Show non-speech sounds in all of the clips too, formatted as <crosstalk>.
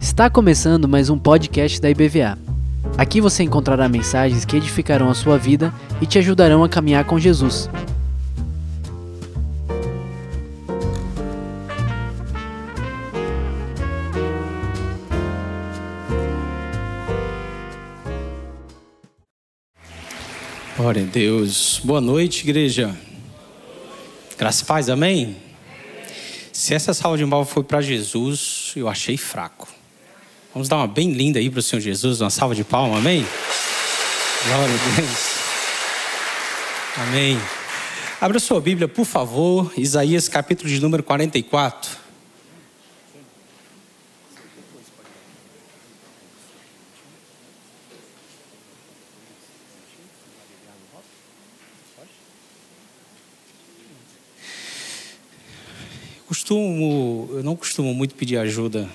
Está começando mais um podcast da IBVA. Aqui você encontrará mensagens que edificarão a sua vida e te ajudarão a caminhar com Jesus. Glória a Deus. Boa noite, igreja. Graças e paz, amém? Se essa salva de palmas foi para Jesus, eu achei fraco. Vamos dar uma bem linda aí para o Senhor Jesus, uma salva de palmas, amém? Glória a Deus. Amém. Abra sua Bíblia, por favor, Isaías capítulo de número 44. Costumo, eu não costumo muito pedir ajuda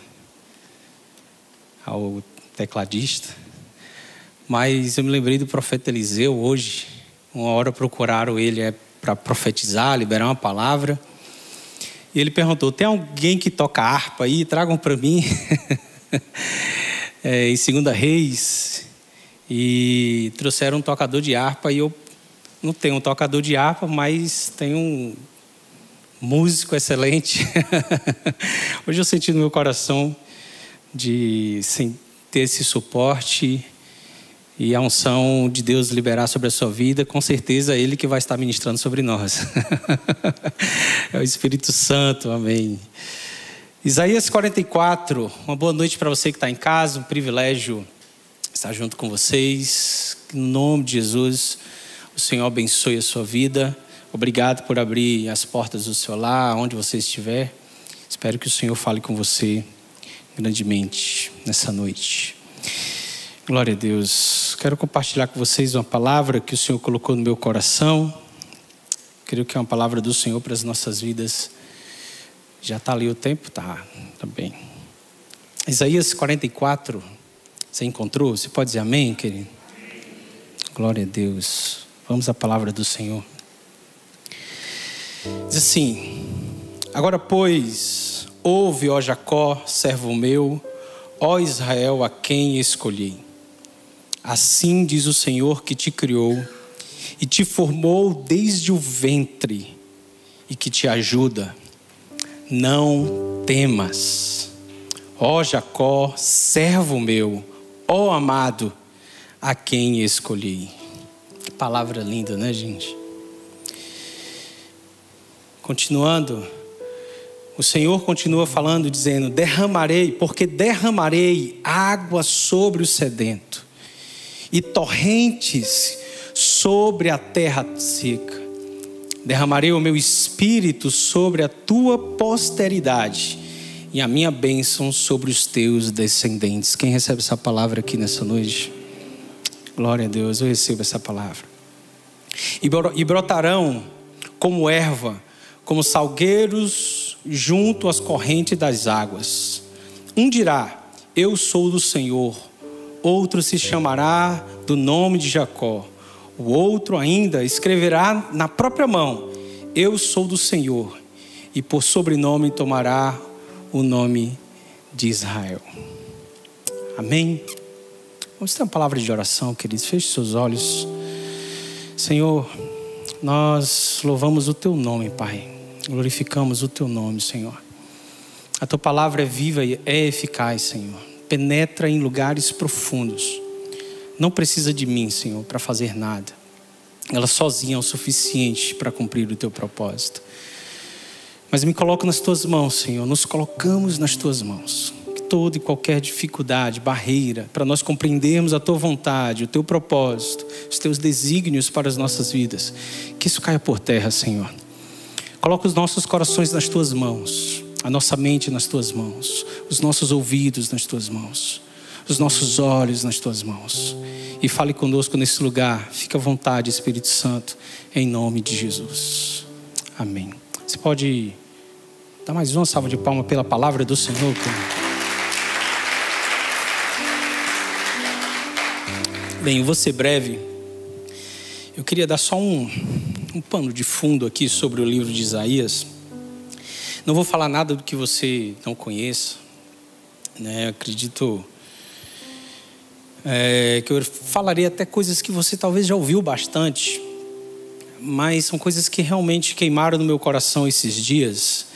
ao tecladista, mas eu me lembrei do profeta Eliseu hoje. Uma hora procuraram ele é, para profetizar, liberar uma palavra. E ele perguntou: tem alguém que toca harpa aí? Tragam para mim. <laughs> é, em Segunda Reis. E trouxeram um tocador de harpa. E eu não tenho um tocador de harpa, mas tenho músico excelente. <laughs> Hoje eu senti no meu coração de ter esse suporte e a unção de Deus liberar sobre a sua vida, com certeza é Ele que vai estar ministrando sobre nós. <laughs> é o Espírito Santo, amém. Isaías 44, uma boa noite para você que está em casa, um privilégio estar junto com vocês. No nome de Jesus, o Senhor abençoe a sua vida. Obrigado por abrir as portas do seu lar, onde você estiver. Espero que o Senhor fale com você grandemente nessa noite. Glória a Deus. Quero compartilhar com vocês uma palavra que o Senhor colocou no meu coração. Creio que é uma palavra do Senhor para as nossas vidas. Já está ali o tempo? Tá, tá bem. Isaías 44. Você encontrou? Você pode dizer amém, querido? Glória a Deus. Vamos à palavra do Senhor. Diz assim: Agora, pois, ouve, ó Jacó, servo meu, ó Israel, a quem escolhi. Assim diz o Senhor que te criou e te formou desde o ventre e que te ajuda. Não temas, ó Jacó, servo meu, ó amado, a quem escolhi. Que palavra linda, né, gente? Continuando, o Senhor continua falando, dizendo: Derramarei, porque derramarei água sobre o sedento e torrentes sobre a terra seca. Derramarei o meu espírito sobre a tua posteridade e a minha bênção sobre os teus descendentes. Quem recebe essa palavra aqui nessa noite? Glória a Deus, eu recebo essa palavra. E brotarão como erva como salgueiros junto às correntes das águas. Um dirá: Eu sou do Senhor. Outro se chamará do nome de Jacó. O outro ainda escreverá na própria mão: Eu sou do Senhor. E por sobrenome tomará o nome de Israel. Amém? Vamos ter uma palavra de oração, queridos. Feche seus olhos. Senhor, nós louvamos o teu nome, Pai. Glorificamos o teu nome, Senhor. A tua palavra é viva e é eficaz, Senhor. Penetra em lugares profundos. Não precisa de mim, Senhor, para fazer nada. Ela sozinha é o suficiente para cumprir o teu propósito. Mas me coloco nas tuas mãos, Senhor. Nos colocamos nas tuas mãos. Que toda e qualquer dificuldade, barreira, para nós compreendermos a tua vontade, o teu propósito, os teus desígnios para as nossas vidas, que isso caia por terra, Senhor. Coloca os nossos corações nas tuas mãos, a nossa mente nas tuas mãos, os nossos ouvidos nas tuas mãos, os nossos olhos nas tuas mãos. E fale conosco nesse lugar. Fica à vontade, Espírito Santo, em nome de Jesus. Amém. Você pode dar mais uma salva de palmas pela palavra do Senhor? Bem, eu vou ser breve. Eu queria dar só um, um pano de fundo aqui sobre o livro de Isaías. Não vou falar nada do que você não conheça. Né? Acredito é, que eu falaria até coisas que você talvez já ouviu bastante, mas são coisas que realmente queimaram no meu coração esses dias.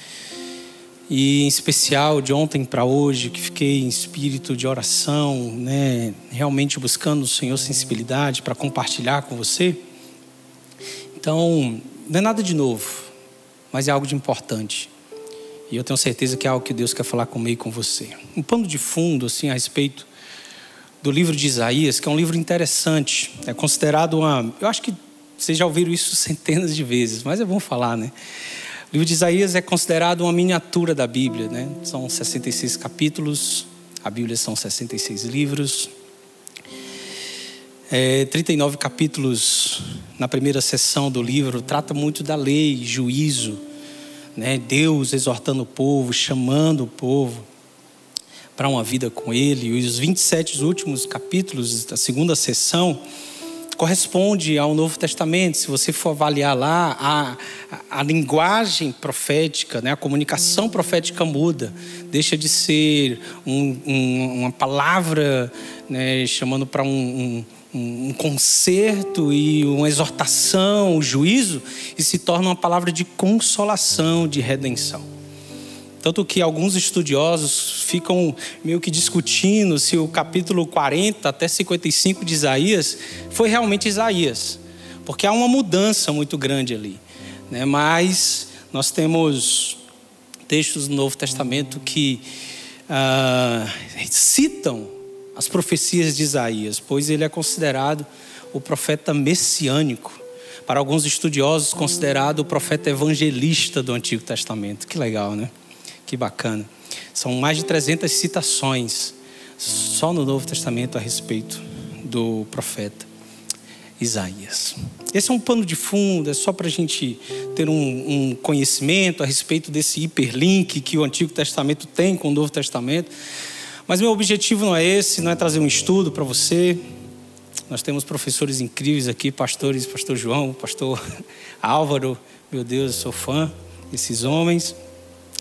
E em especial de ontem para hoje, que fiquei em espírito de oração, né, realmente buscando o Senhor sensibilidade para compartilhar com você. Então, não é nada de novo, mas é algo de importante. E eu tenho certeza que é algo que Deus quer falar comigo e com você. Um pano de fundo assim a respeito do livro de Isaías, que é um livro interessante. É considerado uma. Eu acho que vocês já ouviram isso <laughs> centenas de vezes, mas é bom falar, né? O livro de Isaías é considerado uma miniatura da Bíblia, né? São 66 capítulos, a Bíblia são 66 livros. É, 39 capítulos na primeira sessão do livro trata muito da lei, juízo, né? Deus exortando o povo, chamando o povo para uma vida com Ele. E os 27 últimos capítulos da segunda sessão corresponde ao Novo Testamento. Se você for avaliar lá, a, a, linguagem profética, né, a comunicação profética muda, deixa de ser um, um, uma palavra né, chamando para um, um, um conserto e uma exortação, um juízo, e se torna uma palavra de consolação, de redenção. Tanto que alguns estudiosos ficam meio que discutindo se o capítulo 40 até 55 de Isaías foi realmente Isaías, porque há uma mudança muito grande ali. Né? Mas nós temos textos do Novo Testamento que ah, citam as profecias de Isaías, pois ele é considerado o profeta messiânico. Para alguns estudiosos, considerado o profeta evangelista do Antigo Testamento. Que legal, né? Que bacana. São mais de 300 citações só no Novo Testamento a respeito do profeta Isaías. Esse é um pano de fundo, é só para a gente ter um, um, conhecimento a respeito desse hiperlink que o Antigo Testamento tem com o Novo Testamento. Mas meu objetivo não é esse, não é trazer um estudo para você. Nós temos professores incríveis aqui, pastores, pastor João, pastor <laughs> Álvaro, meu Deus, eu sou fã desses homens.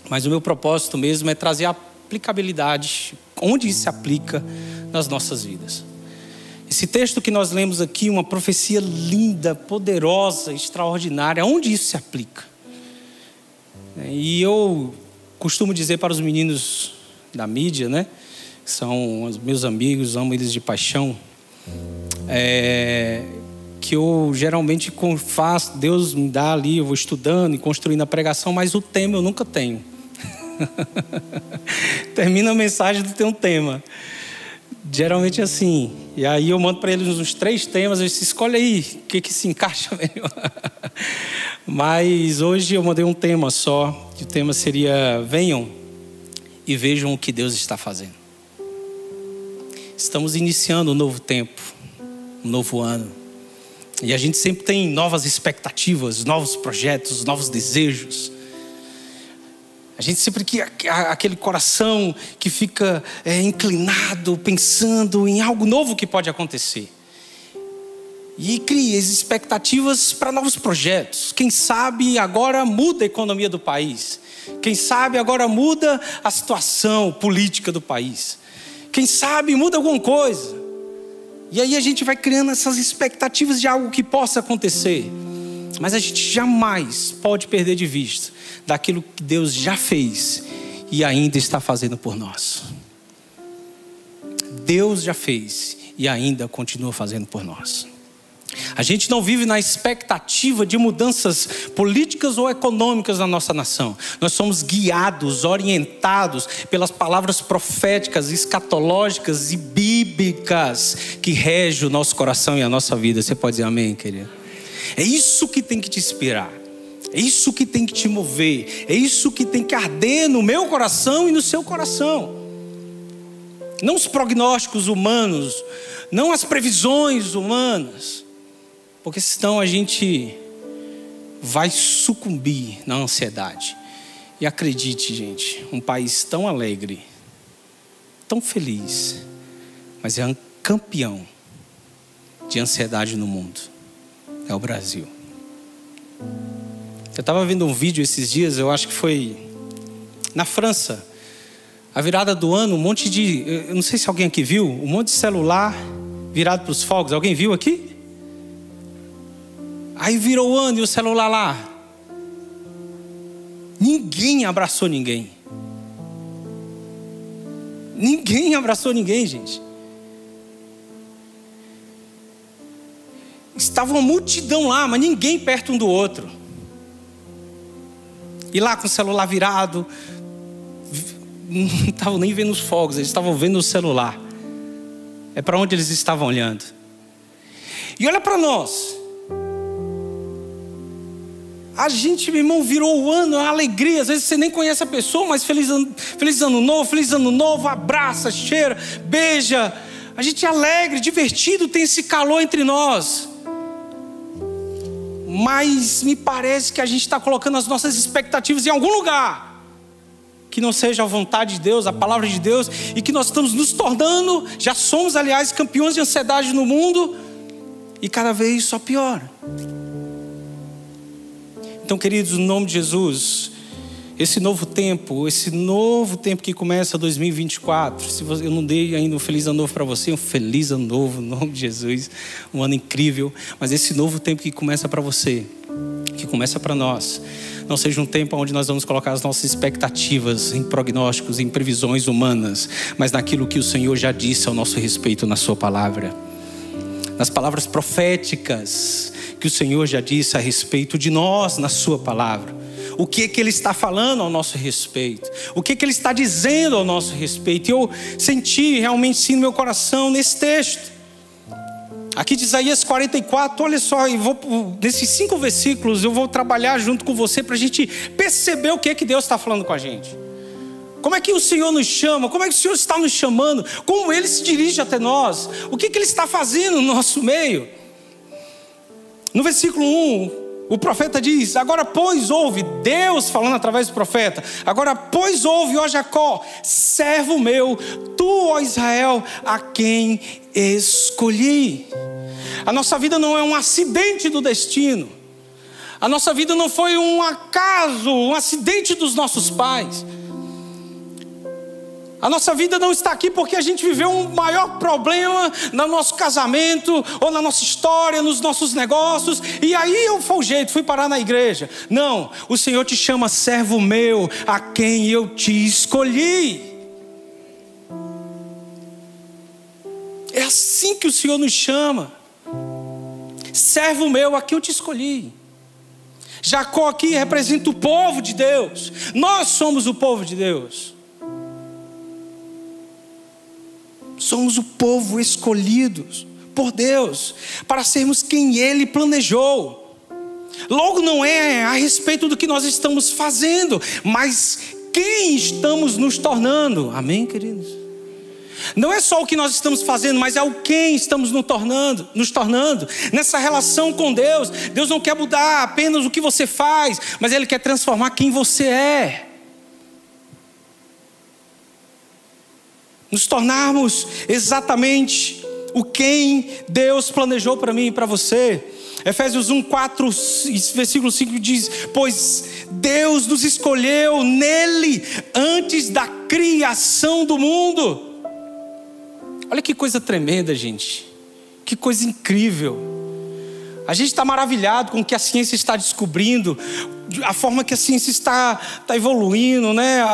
Mas o meu propósito mesmo é trazer aplicabilidade, onde isso se aplica nas nossas vidas. Esse texto que nós lemos aqui, uma profecia linda, poderosa, extraordinária, onde isso se aplica? E eu costumo dizer para os meninos da mídia, né? Que são os meus amigos, amo eles de paixão. É, que eu geralmente faço, Deus me dá ali, eu vou estudando e construindo a pregação, mas o tema eu nunca tenho. <laughs> Termina a mensagem do teu tema. Geralmente é assim. E aí eu mando para eles uns três temas, eles escolhe aí o que, que se encaixa <laughs> melhor. Mas hoje eu mandei um tema só. E o tema seria: venham e vejam o que Deus está fazendo. Estamos iniciando um novo tempo, um novo ano. E a gente sempre tem novas expectativas, novos projetos, novos desejos. A gente sempre que aquele coração que fica é, inclinado, pensando em algo novo que pode acontecer. E cria as expectativas para novos projetos. Quem sabe agora muda a economia do país. Quem sabe agora muda a situação política do país. Quem sabe muda alguma coisa. E aí a gente vai criando essas expectativas de algo que possa acontecer. Mas a gente jamais pode perder de vista daquilo que Deus já fez e ainda está fazendo por nós. Deus já fez e ainda continua fazendo por nós. A gente não vive na expectativa de mudanças políticas ou econômicas na nossa nação. Nós somos guiados, orientados pelas palavras proféticas, escatológicas e bíblicas que regem o nosso coração e a nossa vida. Você pode dizer amém, querido? É isso que tem que te inspirar. É isso que tem que te mover. É isso que tem que arder no meu coração e no seu coração. Não os prognósticos humanos, não as previsões humanas. Porque senão a gente vai sucumbir na ansiedade. E acredite, gente, um país tão alegre, tão feliz, mas é um campeão de ansiedade no mundo. É o Brasil. Eu estava vendo um vídeo esses dias, eu acho que foi na França, a virada do ano, um monte de. Eu não sei se alguém aqui viu, um monte de celular virado para os fogos. Alguém viu aqui? Aí virou o ano e o celular lá. Ninguém abraçou ninguém. Ninguém abraçou ninguém, gente. Estava uma multidão lá, mas ninguém perto um do outro. E lá com o celular virado, <laughs> não estavam nem vendo os fogos, eles estavam vendo o celular. É para onde eles estavam olhando. E olha para nós. A gente, meu irmão, virou o ano, a alegria. Às vezes você nem conhece a pessoa, mas feliz ano, feliz ano novo, feliz ano novo, abraça, cheira, beija. A gente é alegre, divertido, tem esse calor entre nós. Mas me parece que a gente está colocando as nossas expectativas em algum lugar que não seja a vontade de Deus, a palavra de Deus, e que nós estamos nos tornando, já somos, aliás, campeões de ansiedade no mundo, e cada vez só piora. Então, queridos, no nome de Jesus, esse novo tempo, esse novo tempo que começa 2024, se eu não dei ainda um feliz ano novo para você, um feliz ano novo, no nome de Jesus, um ano incrível, mas esse novo tempo que começa para você, que começa para nós, não seja um tempo onde nós vamos colocar as nossas expectativas em prognósticos, em previsões humanas, mas naquilo que o Senhor já disse ao nosso respeito na Sua palavra. Nas palavras proféticas que o Senhor já disse a respeito de nós na Sua palavra. O que, que Ele está falando ao nosso respeito? O que, que Ele está dizendo ao nosso respeito? Eu senti realmente sim no meu coração nesse texto Aqui de Isaías 44, olha só, e vou, nesses cinco versículos eu vou trabalhar junto com você para a gente perceber o que é que Deus está falando com a gente. Como é que o Senhor nos chama? Como é que o Senhor está nos chamando? Como Ele se dirige até nós? O que, que Ele está fazendo no nosso meio? No versículo 1, o profeta diz: Agora, pois, ouve, Deus falando através do profeta: Agora, pois, ouve, ó Jacó, servo meu, tu, ó Israel, a quem escolhi. A nossa vida não é um acidente do destino. A nossa vida não foi um acaso, um acidente dos nossos pais. A nossa vida não está aqui porque a gente viveu um maior problema no nosso casamento, ou na nossa história, nos nossos negócios, e aí eu fui o jeito, fui parar na igreja. Não, o Senhor te chama servo meu, a quem eu te escolhi. É assim que o Senhor nos chama. Servo meu, aqui eu te escolhi. Jacó aqui representa o povo de Deus. Nós somos o povo de Deus. Somos o povo escolhidos por Deus para sermos quem Ele planejou. Logo, não é a respeito do que nós estamos fazendo, mas quem estamos nos tornando. Amém, queridos? Não é só o que nós estamos fazendo, mas é o quem estamos nos tornando, nos tornando. Nessa relação com Deus, Deus não quer mudar apenas o que você faz, mas Ele quer transformar quem você é. Nos tornarmos exatamente o quem Deus planejou para mim e para você. Efésios 1, 4, versículo 5 diz: Pois Deus nos escolheu nele antes da criação do mundo Olha que coisa tremenda, gente. Que coisa incrível. A gente está maravilhado com o que a ciência está descobrindo, a forma que a ciência está, está evoluindo, né? A,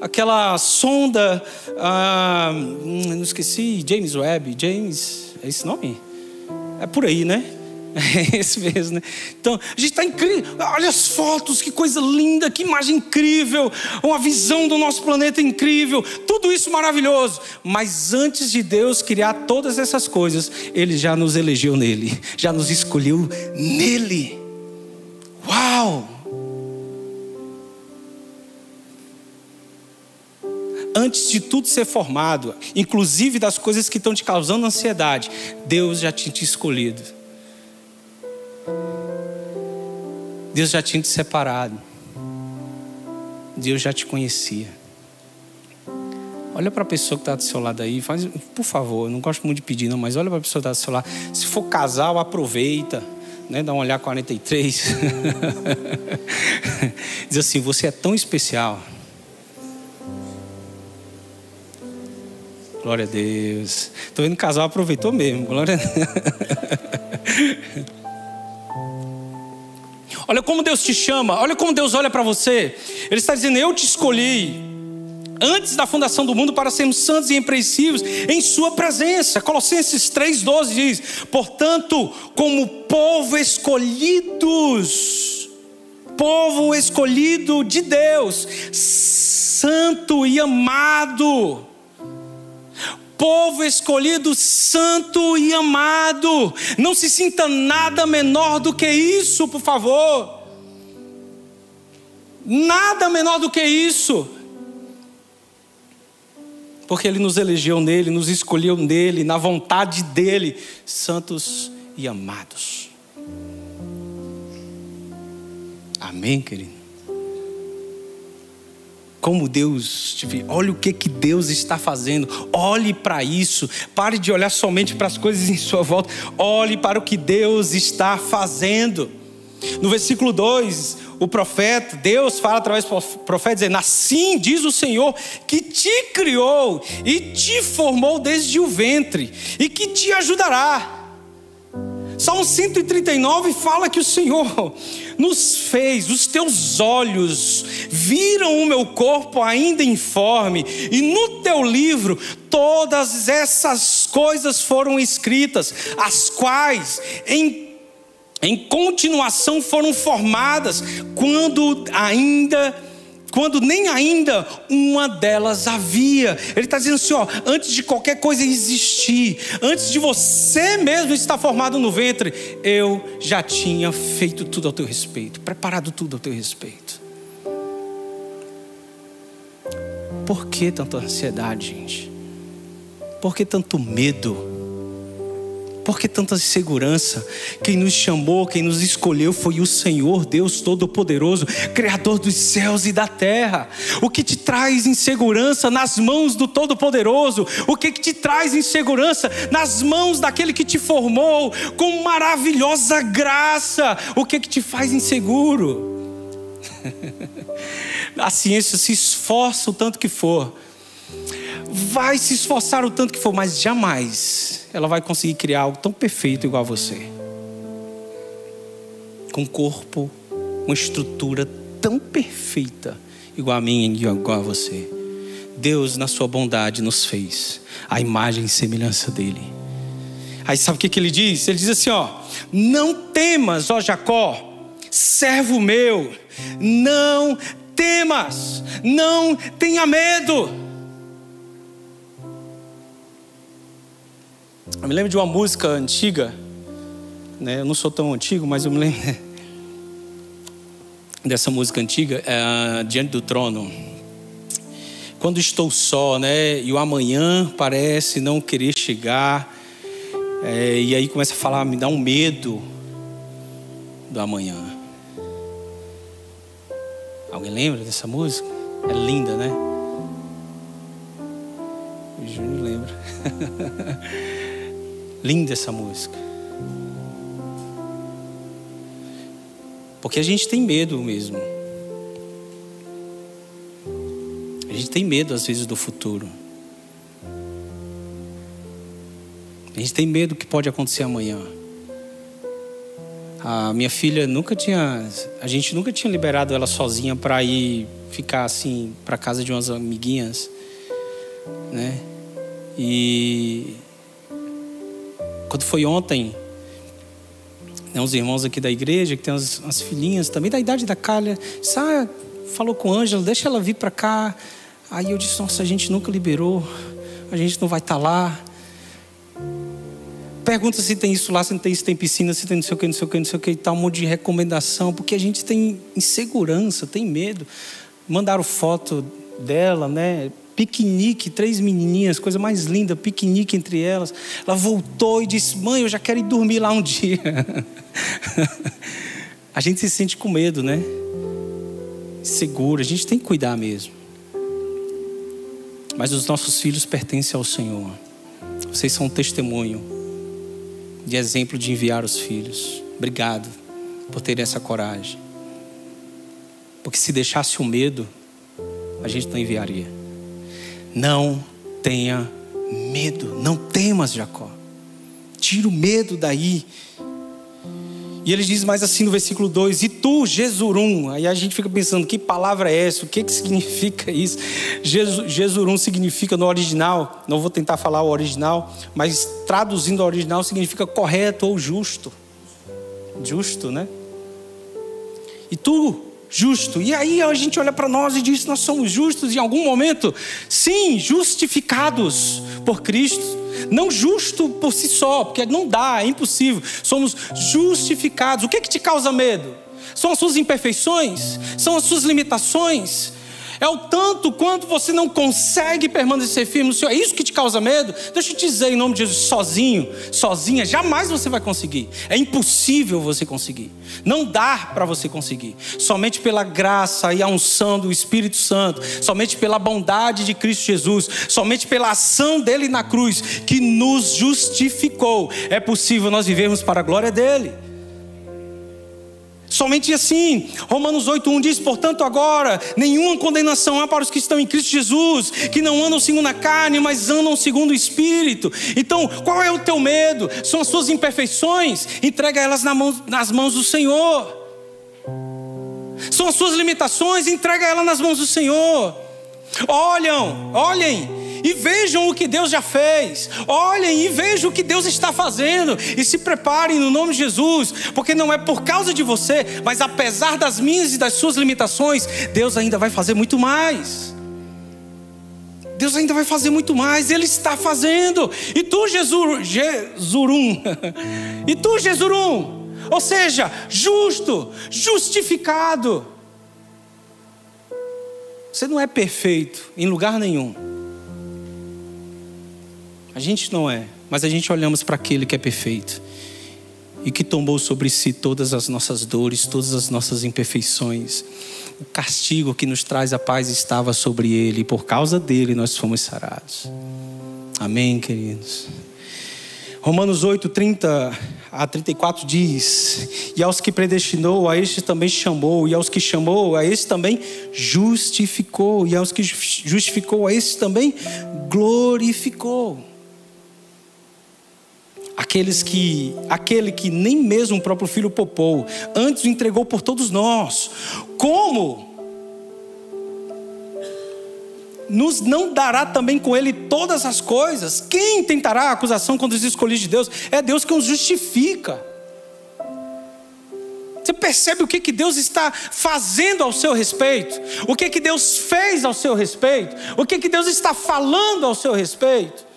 a, aquela sonda, a, hum, não esqueci, James Webb, James, é esse nome? É por aí, né? É <laughs> esse mesmo, né? Então, a gente está incrível. Olha as fotos, que coisa linda, que imagem incrível. Uma visão do nosso planeta incrível. Tudo isso maravilhoso. Mas antes de Deus criar todas essas coisas, Ele já nos elegeu nele, já nos escolheu nele. Uau! Antes de tudo ser formado, inclusive das coisas que estão te causando ansiedade, Deus já tinha te escolhido. Deus já tinha te separado. Deus já te conhecia. Olha para a pessoa que está do seu lado aí, faz, por favor, eu não gosto muito de pedir, não, mas olha para a pessoa que está do seu lado. Se for casal, aproveita, né? dá um olhar 43. <laughs> Diz assim: você é tão especial. Glória a Deus. Estou vendo casal aproveitou mesmo. Glória a Deus. <laughs> Olha como Deus te chama, olha como Deus olha para você. Ele está dizendo: Eu te escolhi antes da fundação do mundo para sermos santos e impreensíveis em Sua presença. Colossenses 3,12 diz: Portanto, como povo escolhidos, povo escolhido de Deus, santo e amado, povo escolhido, santo e amado. Não se sinta nada menor do que isso, por favor. Nada menor do que isso. Porque Ele nos elegeu nele, nos escolheu nele, na vontade dele, santos e amados. Amém, querido? Como Deus te vê. Olha o que, que Deus está fazendo. Olhe para isso. Pare de olhar somente para as coisas em sua volta. Olhe para o que Deus está fazendo. No versículo 2, o profeta, Deus fala através do profeta, dizendo: Assim diz o Senhor que te criou e te formou desde o ventre, e que te ajudará Salmo 139 fala que o Senhor nos fez, os teus olhos viram o meu corpo ainda informe, e no teu livro todas essas coisas foram escritas, as quais em em continuação foram formadas quando ainda quando nem ainda uma delas havia. Ele está dizendo assim: ó, antes de qualquer coisa existir, antes de você mesmo estar formado no ventre, eu já tinha feito tudo ao teu respeito, preparado tudo ao teu respeito. Por que tanta ansiedade, gente? Por que tanto medo? Por que tanta insegurança? Quem nos chamou, quem nos escolheu foi o Senhor, Deus Todo-Poderoso, Criador dos céus e da terra. O que te traz insegurança nas mãos do Todo-Poderoso? O que, te traz insegurança nas mãos daquele que te formou com maravilhosa graça? O que te faz inseguro? <laughs> A ciência se esforça o tanto que for vai se esforçar o tanto que for, mas jamais ela vai conseguir criar algo tão perfeito igual a você. Com um corpo, uma estrutura tão perfeita igual a mim e igual a você. Deus, na sua bondade, nos fez a imagem e semelhança dele. Aí sabe o que, que ele diz? Ele diz assim: ó, não temas, ó Jacó, servo meu, não temas, não tenha medo. Eu me lembro de uma música antiga, né? Eu não sou tão antigo, mas eu me lembro <laughs> dessa música antiga, é, Diante do Trono. Quando estou só, né? E o amanhã parece não querer chegar, é, e aí começa a falar, me dá um medo do amanhã. Alguém lembra dessa música? É linda, né? O Júnior lembra. <laughs> Linda essa música. Porque a gente tem medo mesmo. A gente tem medo às vezes do futuro. A gente tem medo do que pode acontecer amanhã. A minha filha nunca tinha, a gente nunca tinha liberado ela sozinha para ir ficar assim para casa de umas amiguinhas, né? E quando foi ontem, né, uns irmãos aqui da igreja, que tem umas, filhinhas também da idade da Calha, ah, falou com a Ângela, deixa ela vir para cá. Aí eu disse, nossa, a gente nunca liberou, a gente não vai estar tá lá. Pergunta se tem isso lá, se não tem isso, tem piscina, se tem não sei o que, não sei o que, não sei o que e tal, um monte de recomendação, porque a gente tem insegurança, tem medo. Mandaram foto dela, né? Piquenique, três menininhas, coisa mais linda, piquenique entre elas. Ela voltou e disse: Mãe, eu já quero ir dormir lá um <laughs> dia. a gente se sente com medo, né? Seguro, a gente tem que cuidar mesmo. Mas os nossos filhos pertencem ao Senhor. Vocês são um testemunho de exemplo de enviar os filhos. Obrigado por ter essa coragem. Porque se deixasse o medo, a gente não enviaria. Não tenha medo. Não temas, Jacó. Tira o medo daí. E ele diz mais assim no versículo 2: E tu, Jesurum. Aí a gente fica pensando: que palavra é essa? O que, que significa isso? Jesurum significa no original, não vou tentar falar o original, mas traduzindo o original significa correto ou justo. Justo, né? E tu, justo. E aí a gente olha para nós e diz: nós somos justos em algum momento? Sim, justificados por Cristo. Não justo por si só, porque não dá, é impossível. Somos justificados. O que, é que te causa medo? São as suas imperfeições? São as suas limitações? É o tanto quanto você não consegue permanecer firme no Senhor. É isso que te causa medo? Deixa eu te dizer em nome de Jesus, sozinho, sozinha, jamais você vai conseguir. É impossível você conseguir. Não dá para você conseguir. Somente pela graça e a unção do Espírito Santo, somente pela bondade de Cristo Jesus, somente pela ação dele na cruz que nos justificou, é possível nós vivermos para a glória dele. Somente assim, Romanos 8,1 diz: Portanto, agora, nenhuma condenação há para os que estão em Cristo Jesus, que não andam segundo a carne, mas andam segundo o Espírito. Então, qual é o teu medo? São as suas imperfeições? Entrega elas nas mãos do Senhor. São as suas limitações? Entrega elas nas mãos do Senhor. Olham, olhem, e vejam o que Deus já fez. Olhem e vejam o que Deus está fazendo. E se preparem no nome de Jesus, porque não é por causa de você, mas apesar das minhas e das suas limitações, Deus ainda vai fazer muito mais. Deus ainda vai fazer muito mais, Ele está fazendo. E tu, Jesus, Jesurum, <laughs> e tu, Jesurum, ou seja, justo, justificado. Você não é perfeito em lugar nenhum. A gente não é, mas a gente olhamos para aquele que é perfeito e que tomou sobre si todas as nossas dores, todas as nossas imperfeições. O castigo que nos traz a paz estava sobre ele, e por causa dele nós fomos sarados. Amém, queridos. Romanos 8, 30 a 34 diz: E aos que predestinou, a este também chamou, e aos que chamou, a este também justificou, e aos que justificou, a este também glorificou aqueles que, aquele que nem mesmo o próprio filho popou, antes o entregou por todos nós. Como nos não dará também com ele todas as coisas? Quem tentará a acusação contra os escolhidos de Deus? É Deus que os justifica. Você percebe o que, que Deus está fazendo ao seu respeito? O que, que Deus fez ao seu respeito? O que, que Deus está falando ao seu respeito?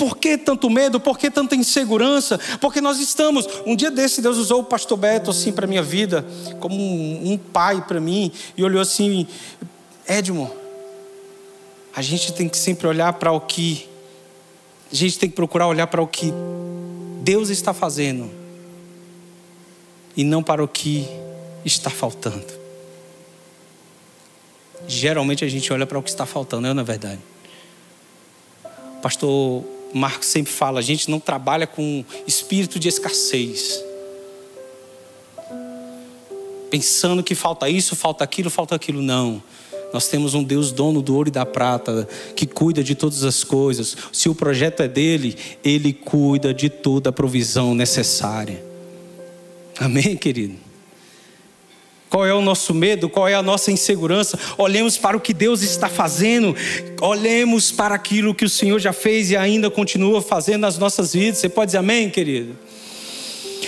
Por que tanto medo? Por que tanta insegurança? Porque nós estamos. Um dia desse, Deus usou o pastor Beto assim para minha vida, como um, um pai para mim, e olhou assim: Edmo, a gente tem que sempre olhar para o que. A gente tem que procurar olhar para o que Deus está fazendo e não para o que está faltando. Geralmente a gente olha para o que está faltando, não é verdade? Pastor Marcos sempre fala, a gente não trabalha com espírito de escassez. Pensando que falta isso, falta aquilo, falta aquilo. Não. Nós temos um Deus dono do ouro e da prata, que cuida de todas as coisas. Se o projeto é dele, ele cuida de toda a provisão necessária. Amém, querido? Qual é o nosso medo? Qual é a nossa insegurança? Olhemos para o que Deus está fazendo. Olhemos para aquilo que o Senhor já fez e ainda continua fazendo nas nossas vidas. Você pode dizer amém, querido?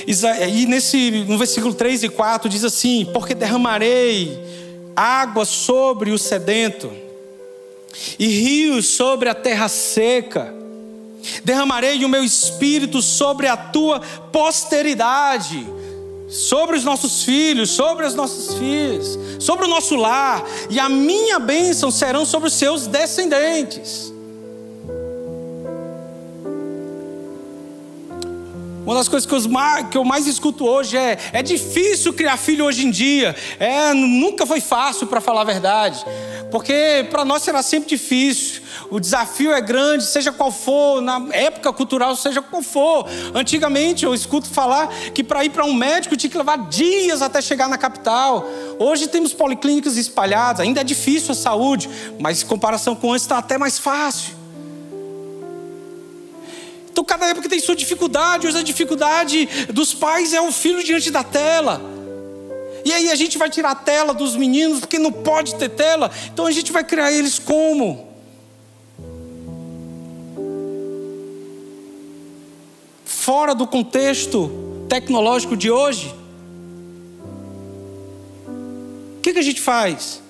E nesse, no versículo 3 e 4 diz assim: Porque derramarei água sobre o sedento, e rios sobre a terra seca. Derramarei o meu espírito sobre a tua posteridade sobre os nossos filhos, sobre as nossas filhas, sobre o nosso lar, e a minha bênção serão sobre os seus descendentes. Uma das coisas que eu, mais, que eu mais escuto hoje é: é difícil criar filho hoje em dia. É, nunca foi fácil, para falar a verdade. Porque para nós será sempre difícil. O desafio é grande, seja qual for, na época cultural, seja qual for. Antigamente eu escuto falar que para ir para um médico tinha que levar dias até chegar na capital. Hoje temos policlínicas espalhadas, ainda é difícil a saúde, mas em comparação com antes está até mais fácil. Então, cada época tem sua dificuldade. Hoje, a dificuldade dos pais é o filho diante da tela. E aí, a gente vai tirar a tela dos meninos, porque não pode ter tela. Então, a gente vai criar eles como? Fora do contexto tecnológico de hoje. O que, que a gente faz?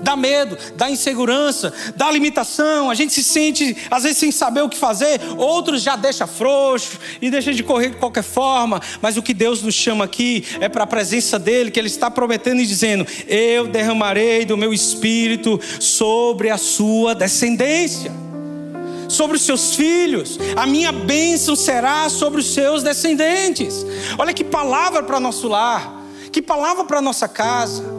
Dá medo, dá insegurança, dá limitação, a gente se sente às vezes sem saber o que fazer, outros já deixa frouxo e deixa de correr de qualquer forma, mas o que Deus nos chama aqui é para a presença dele, que ele está prometendo e dizendo: "Eu derramarei do meu espírito sobre a sua descendência" sobre os seus filhos, a minha bênção será sobre os seus descendentes. Olha que palavra para nosso lar, que palavra para nossa casa.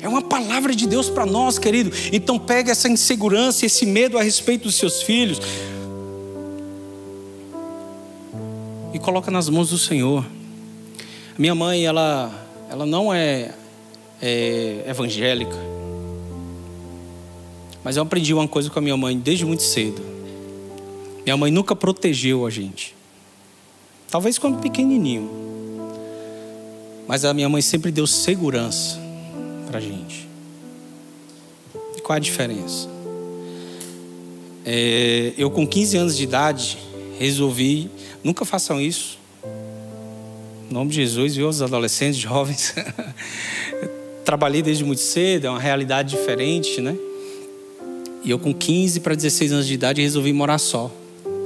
É uma palavra de Deus para nós, querido. Então pega essa insegurança, esse medo a respeito dos seus filhos e coloca nas mãos do Senhor. Minha mãe, ela, ela não é, é evangélica, mas eu aprendi uma coisa com a minha mãe desde muito cedo. Minha mãe nunca protegeu a gente. Talvez quando pequenininho. Mas a minha mãe sempre deu segurança para a gente. E qual a diferença? É, eu, com 15 anos de idade, resolvi, nunca façam isso. Em nome de Jesus, viu? Os adolescentes, <laughs> jovens. Trabalhei desde muito cedo, é uma realidade diferente, né? E eu, com 15 para 16 anos de idade, resolvi morar só.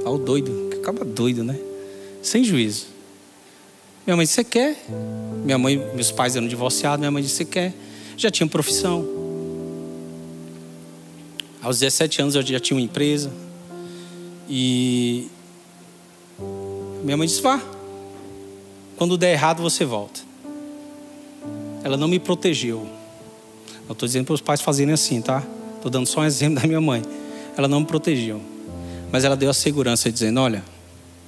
Olha o doido, acaba doido, né? Sem juízo. Minha mãe disse: Você quer? Minha mãe, meus pais eram divorciados. Minha mãe disse: Você quer? Já tinha profissão. Aos 17 anos eu já tinha uma empresa. E minha mãe disse: vá. Quando der errado, você volta. Ela não me protegeu. Eu estou dizendo para os pais fazerem assim, tá? Estou dando só um exemplo da minha mãe. Ela não me protegeu. Mas ela deu a segurança dizendo: olha,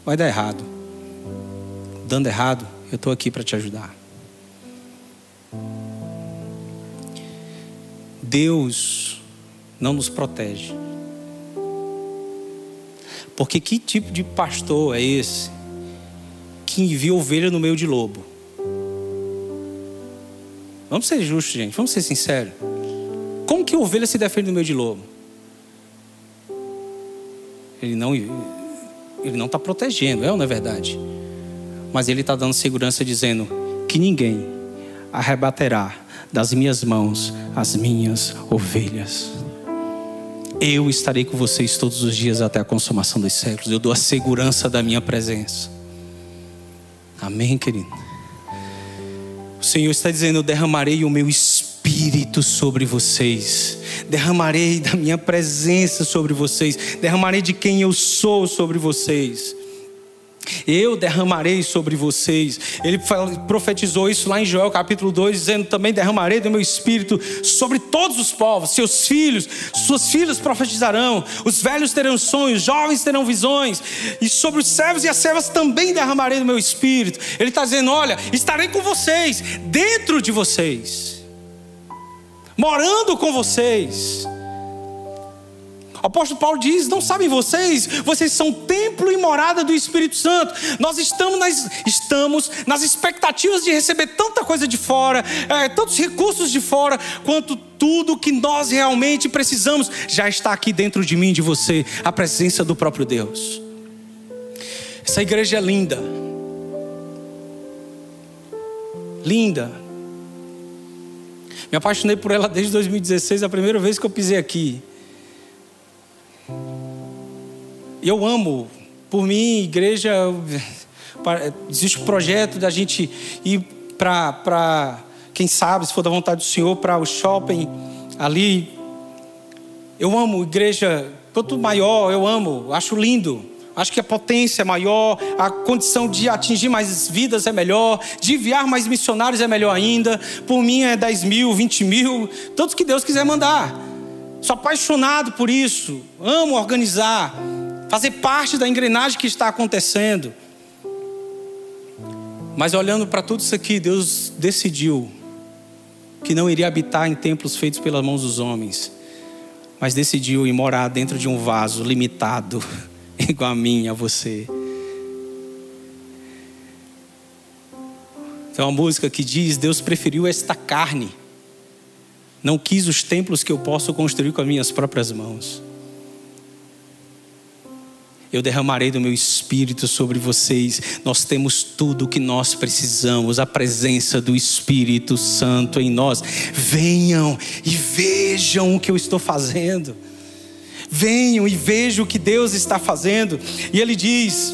vai dar errado. Dando errado, eu estou aqui para te ajudar. Deus não nos protege. Porque que tipo de pastor é esse que envia ovelha no meio de lobo? Vamos ser justos, gente. Vamos ser sinceros. Como que ovelha se defende no meio de lobo? Ele não, ele não está protegendo, é ou não é verdade? Mas ele está dando segurança, dizendo que ninguém arrebaterá das minhas mãos as minhas ovelhas. Eu estarei com vocês todos os dias até a consumação dos séculos. Eu dou a segurança da minha presença. Amém, querido? O Senhor está dizendo: Eu derramarei o meu espírito sobre vocês, derramarei da minha presença sobre vocês, derramarei de quem eu sou sobre vocês. Eu derramarei sobre vocês. Ele profetizou isso lá em Joel capítulo 2, dizendo também: derramarei do meu espírito sobre todos os povos, seus filhos, suas filhas profetizarão, os velhos terão sonhos, jovens terão visões, e sobre os servos e as servas também derramarei do meu espírito. Ele está dizendo: olha, estarei com vocês, dentro de vocês, morando com vocês. O apóstolo Paulo diz: Não sabem vocês, vocês são templo e morada do Espírito Santo. Nós estamos nas, estamos nas expectativas de receber tanta coisa de fora, é, tantos recursos de fora, quanto tudo que nós realmente precisamos já está aqui dentro de mim, de você, a presença do próprio Deus. Essa igreja é linda. Linda. Me apaixonei por ela desde 2016, a primeira vez que eu pisei aqui. Eu amo, por mim, igreja, existe um projeto da gente ir para, quem sabe, se for da vontade do Senhor, para o shopping ali. Eu amo igreja Quanto maior, eu amo, acho lindo. Acho que a potência é maior, a condição de atingir mais vidas é melhor, de enviar mais missionários é melhor ainda. Por mim é 10 mil, 20 mil, tantos que Deus quiser mandar. Sou apaixonado por isso, amo organizar, fazer parte da engrenagem que está acontecendo. Mas olhando para tudo isso aqui, Deus decidiu que não iria habitar em templos feitos pelas mãos dos homens, mas decidiu ir morar dentro de um vaso limitado, <laughs> igual a mim a você. Tem uma música que diz: Deus preferiu esta carne, não quis os templos que eu posso construir com as minhas próprias mãos eu derramarei do meu espírito sobre vocês. Nós temos tudo o que nós precisamos, a presença do Espírito Santo em nós. Venham e vejam o que eu estou fazendo. Venham e vejam o que Deus está fazendo. E ele diz,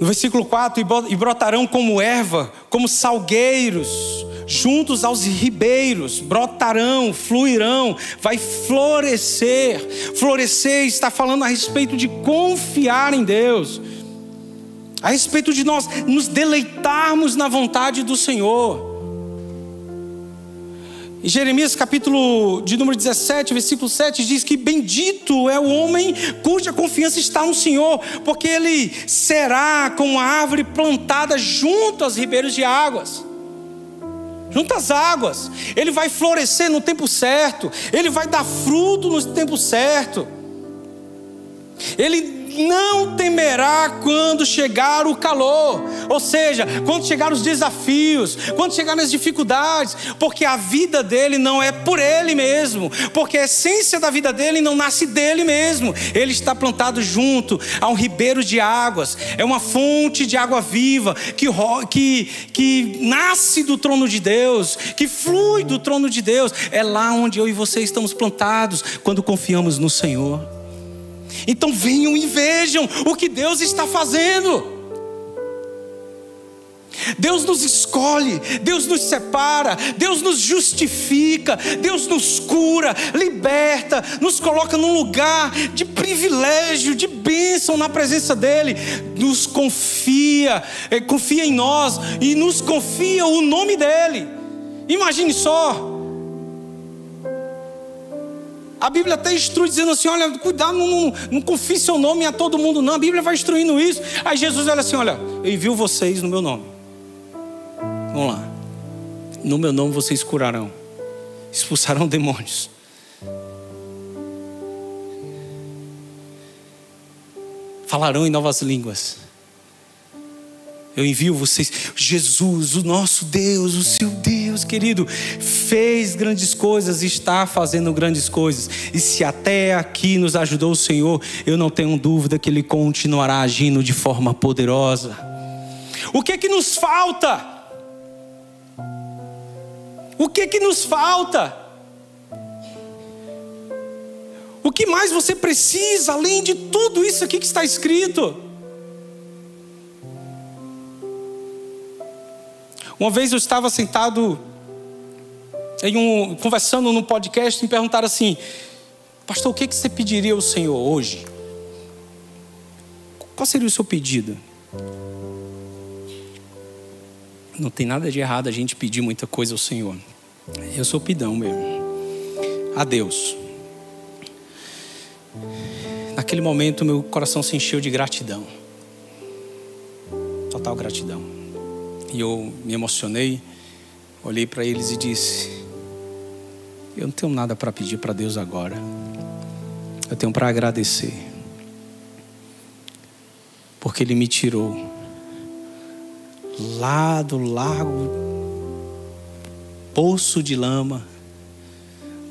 no versículo 4: E brotarão como erva, como salgueiros juntos aos ribeiros, brotarão, fluirão, vai florescer. Florescer está falando a respeito de confiar em Deus, a respeito de nós nos deleitarmos na vontade do Senhor. Em Jeremias capítulo de número 17, versículo 7 diz que bendito é o homem cuja confiança está no Senhor, porque ele será como a árvore plantada junto aos ribeiros de águas junto às águas. Ele vai florescer no tempo certo, ele vai dar fruto no tempo certo. Ele não temerá quando chegar o calor, ou seja, quando chegar os desafios, quando chegar as dificuldades, porque a vida dele não é por ele mesmo, porque a essência da vida dele não nasce dele mesmo, ele está plantado junto a um ribeiro de águas, é uma fonte de água viva que, que, que nasce do trono de Deus, que flui do trono de Deus, é lá onde eu e você estamos plantados quando confiamos no Senhor. Então venham e vejam o que Deus está fazendo. Deus nos escolhe, Deus nos separa, Deus nos justifica, Deus nos cura, liberta, nos coloca num lugar de privilégio, de bênção na presença dEle, nos confia, eh, confia em nós e nos confia o nome dEle. Imagine só, a Bíblia até instrui dizendo assim: olha, cuidado, não, não, não confie seu nome a todo mundo, não. A Bíblia vai instruindo isso. Aí Jesus olha assim: olha, eu envio vocês no meu nome. Vamos lá. No meu nome vocês curarão, expulsarão demônios. Falarão em novas línguas. Eu envio vocês. Jesus, o nosso Deus, o seu Deus querido, fez grandes coisas e está fazendo grandes coisas. E se até aqui nos ajudou o Senhor, eu não tenho dúvida que Ele continuará agindo de forma poderosa. O que é que nos falta? O que é que nos falta? O que mais você precisa além de tudo isso aqui que está escrito? Uma vez eu estava sentado um, conversando num podcast e me perguntaram assim: Pastor, o que, que você pediria ao Senhor hoje? Qual seria o seu pedido? Não tem nada de errado a gente pedir muita coisa ao Senhor. Eu sou pidão mesmo. A Deus. Naquele momento, meu coração se encheu de gratidão. Total gratidão. E eu me emocionei, olhei para eles e disse: Eu não tenho nada para pedir para Deus agora. Eu tenho para agradecer. Porque Ele me tirou lá do lago, poço de lama,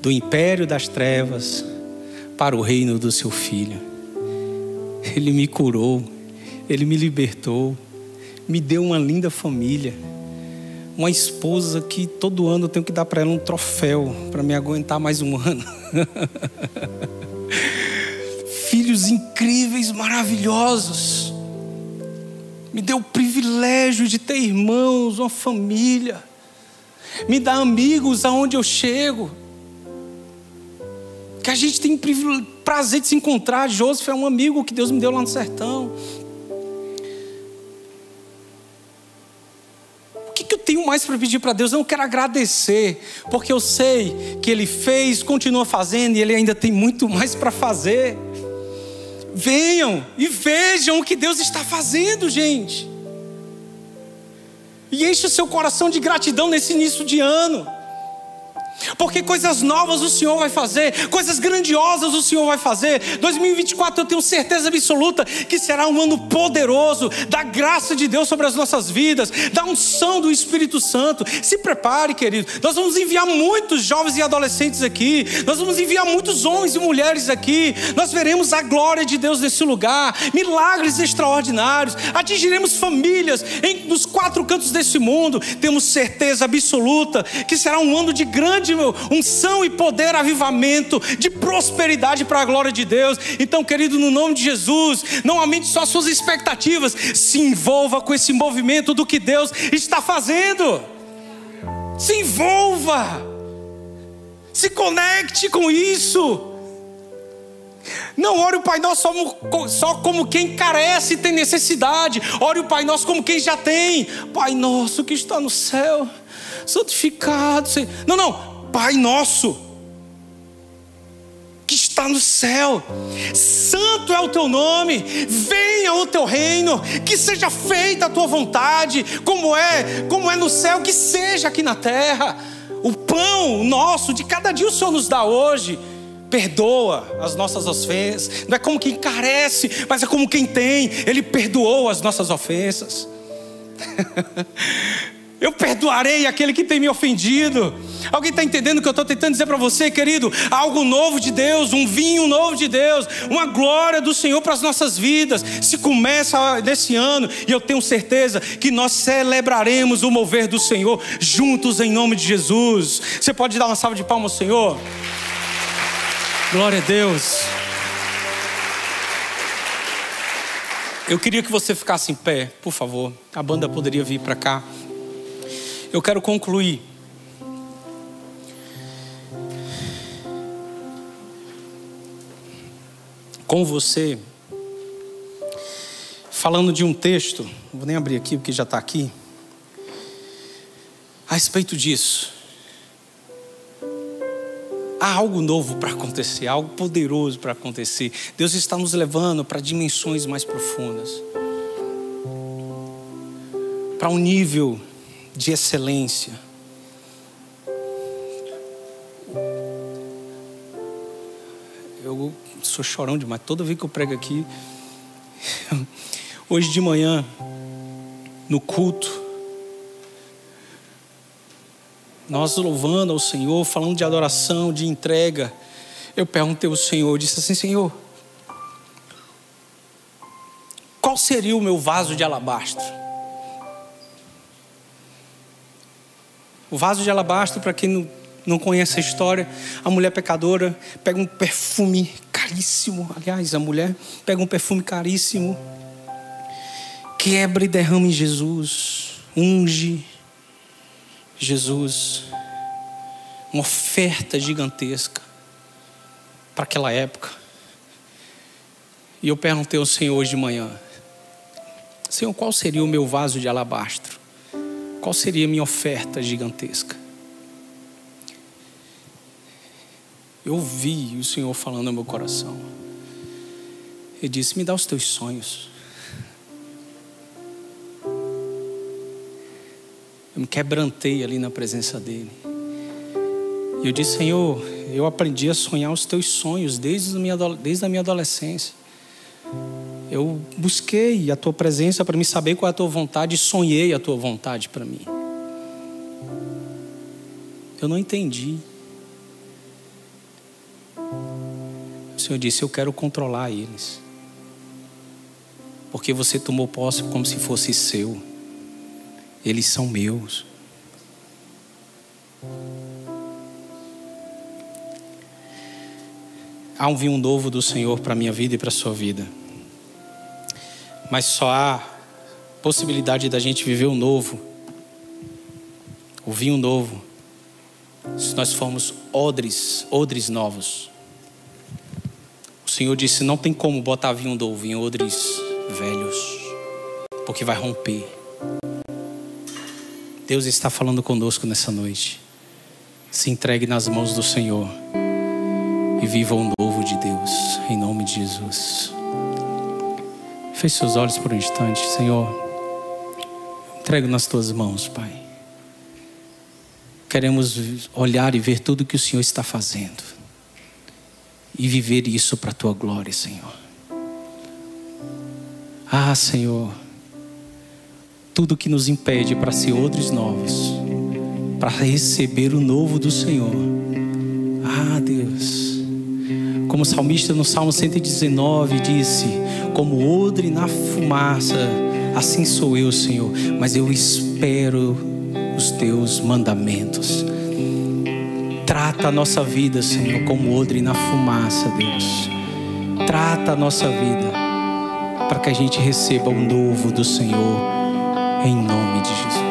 do império das trevas, para o reino do seu filho. Ele me curou, Ele me libertou me deu uma linda família. Uma esposa que todo ano eu tenho que dar para ela um troféu para me aguentar mais um <laughs> ano. Filhos incríveis, maravilhosos. Me deu o privilégio de ter irmãos, uma família. Me dá amigos aonde eu chego. que a gente tem prazer de se encontrar. Joseph é um amigo que Deus me deu lá no sertão. Para pedir para Deus? Eu não quero agradecer, porque eu sei que Ele fez, continua fazendo e Ele ainda tem muito mais para fazer. Venham e vejam o que Deus está fazendo, gente. E enche o seu coração de gratidão nesse início de ano. Porque coisas novas o Senhor vai fazer, coisas grandiosas o Senhor vai fazer. 2024 eu tenho certeza absoluta que será um ano poderoso da graça de Deus sobre as nossas vidas, da unção do Espírito Santo. Se prepare, querido. Nós vamos enviar muitos jovens e adolescentes aqui. Nós vamos enviar muitos homens e mulheres aqui. Nós veremos a glória de Deus nesse lugar, milagres extraordinários. Atingiremos famílias em, nos quatro cantos desse mundo. Temos certeza absoluta que será um ano de grande unção e poder, avivamento, de prosperidade para a glória de Deus. Então, querido, no nome de Jesus, não aumente só suas expectativas, se envolva com esse movimento do que Deus está fazendo. Se envolva, se conecte com isso. Não ore o Pai Nosso só como quem carece e tem necessidade. Ore o Pai Nosso como quem já tem. Pai Nosso que está no céu, santificado. Não, não. Pai nosso, que está no céu, santo é o teu nome, venha o teu reino, que seja feita a tua vontade, como é, como é no céu, que seja aqui na terra. O pão nosso de cada dia o Senhor nos dá hoje. Perdoa as nossas ofensas, não é como quem carece, mas é como quem tem, Ele perdoou as nossas ofensas. <laughs> Eu perdoarei aquele que tem me ofendido. Alguém está entendendo o que eu estou tentando dizer para você, querido? Algo novo de Deus, um vinho novo de Deus, uma glória do Senhor para as nossas vidas. Se começa nesse ano, e eu tenho certeza que nós celebraremos o mover do Senhor juntos em nome de Jesus. Você pode dar uma salva de palmas ao Senhor? Glória a Deus. Eu queria que você ficasse em pé, por favor. A banda poderia vir para cá eu quero concluir. Com você, falando de um texto, vou nem abrir aqui porque já está aqui, a respeito disso. Há algo novo para acontecer, algo poderoso para acontecer. Deus está nos levando para dimensões mais profundas, para um nível de excelência. Eu sou chorão demais. Toda vez que eu prego aqui, <laughs> hoje de manhã, no culto, nós louvando ao Senhor, falando de adoração, de entrega, eu perguntei ao Senhor, disse assim: Senhor, qual seria o meu vaso de alabastro? O vaso de alabastro, para quem não, não conhece a história, a mulher pecadora pega um perfume caríssimo. Aliás, a mulher pega um perfume caríssimo, quebra e derrama em Jesus, unge Jesus. Uma oferta gigantesca para aquela época. E eu perguntei ao Senhor hoje de manhã: Senhor, qual seria o meu vaso de alabastro? Qual seria a minha oferta gigantesca? Eu ouvi o Senhor falando no meu coração. Ele disse: Me dá os teus sonhos. Eu me quebrantei ali na presença dEle. E eu disse: Senhor, eu aprendi a sonhar os teus sonhos desde a minha, desde a minha adolescência. Eu busquei a tua presença para me saber qual é a tua vontade e sonhei a tua vontade para mim. Eu não entendi. O Senhor disse: Eu quero controlar eles. Porque você tomou posse como se fosse seu. Eles são meus. Há um vinho novo do Senhor para a minha vida e para a sua vida mas só há possibilidade da gente viver o novo, o vinho novo, se nós formos odres, odres novos. Senhor disse: não tem como botar vinho novo em odres velhos, porque vai romper. Deus está falando conosco nessa noite. Se entregue nas mãos do Senhor e viva o novo de Deus, em nome de Jesus. Feche seus olhos por um instante, Senhor. Entrego nas tuas mãos, Pai. Queremos olhar e ver tudo que o Senhor está fazendo e viver isso para a tua glória, Senhor. Ah, Senhor, tudo que nos impede para ser outros novos, para receber o novo do Senhor. Ah, Deus. Como o salmista no Salmo 119 disse: Como odre na fumaça, assim sou eu, Senhor, mas eu espero os teus mandamentos. Trata a nossa vida, Senhor, como odre na fumaça, Deus. Trata a nossa vida para que a gente receba o novo do Senhor, em nome de Jesus.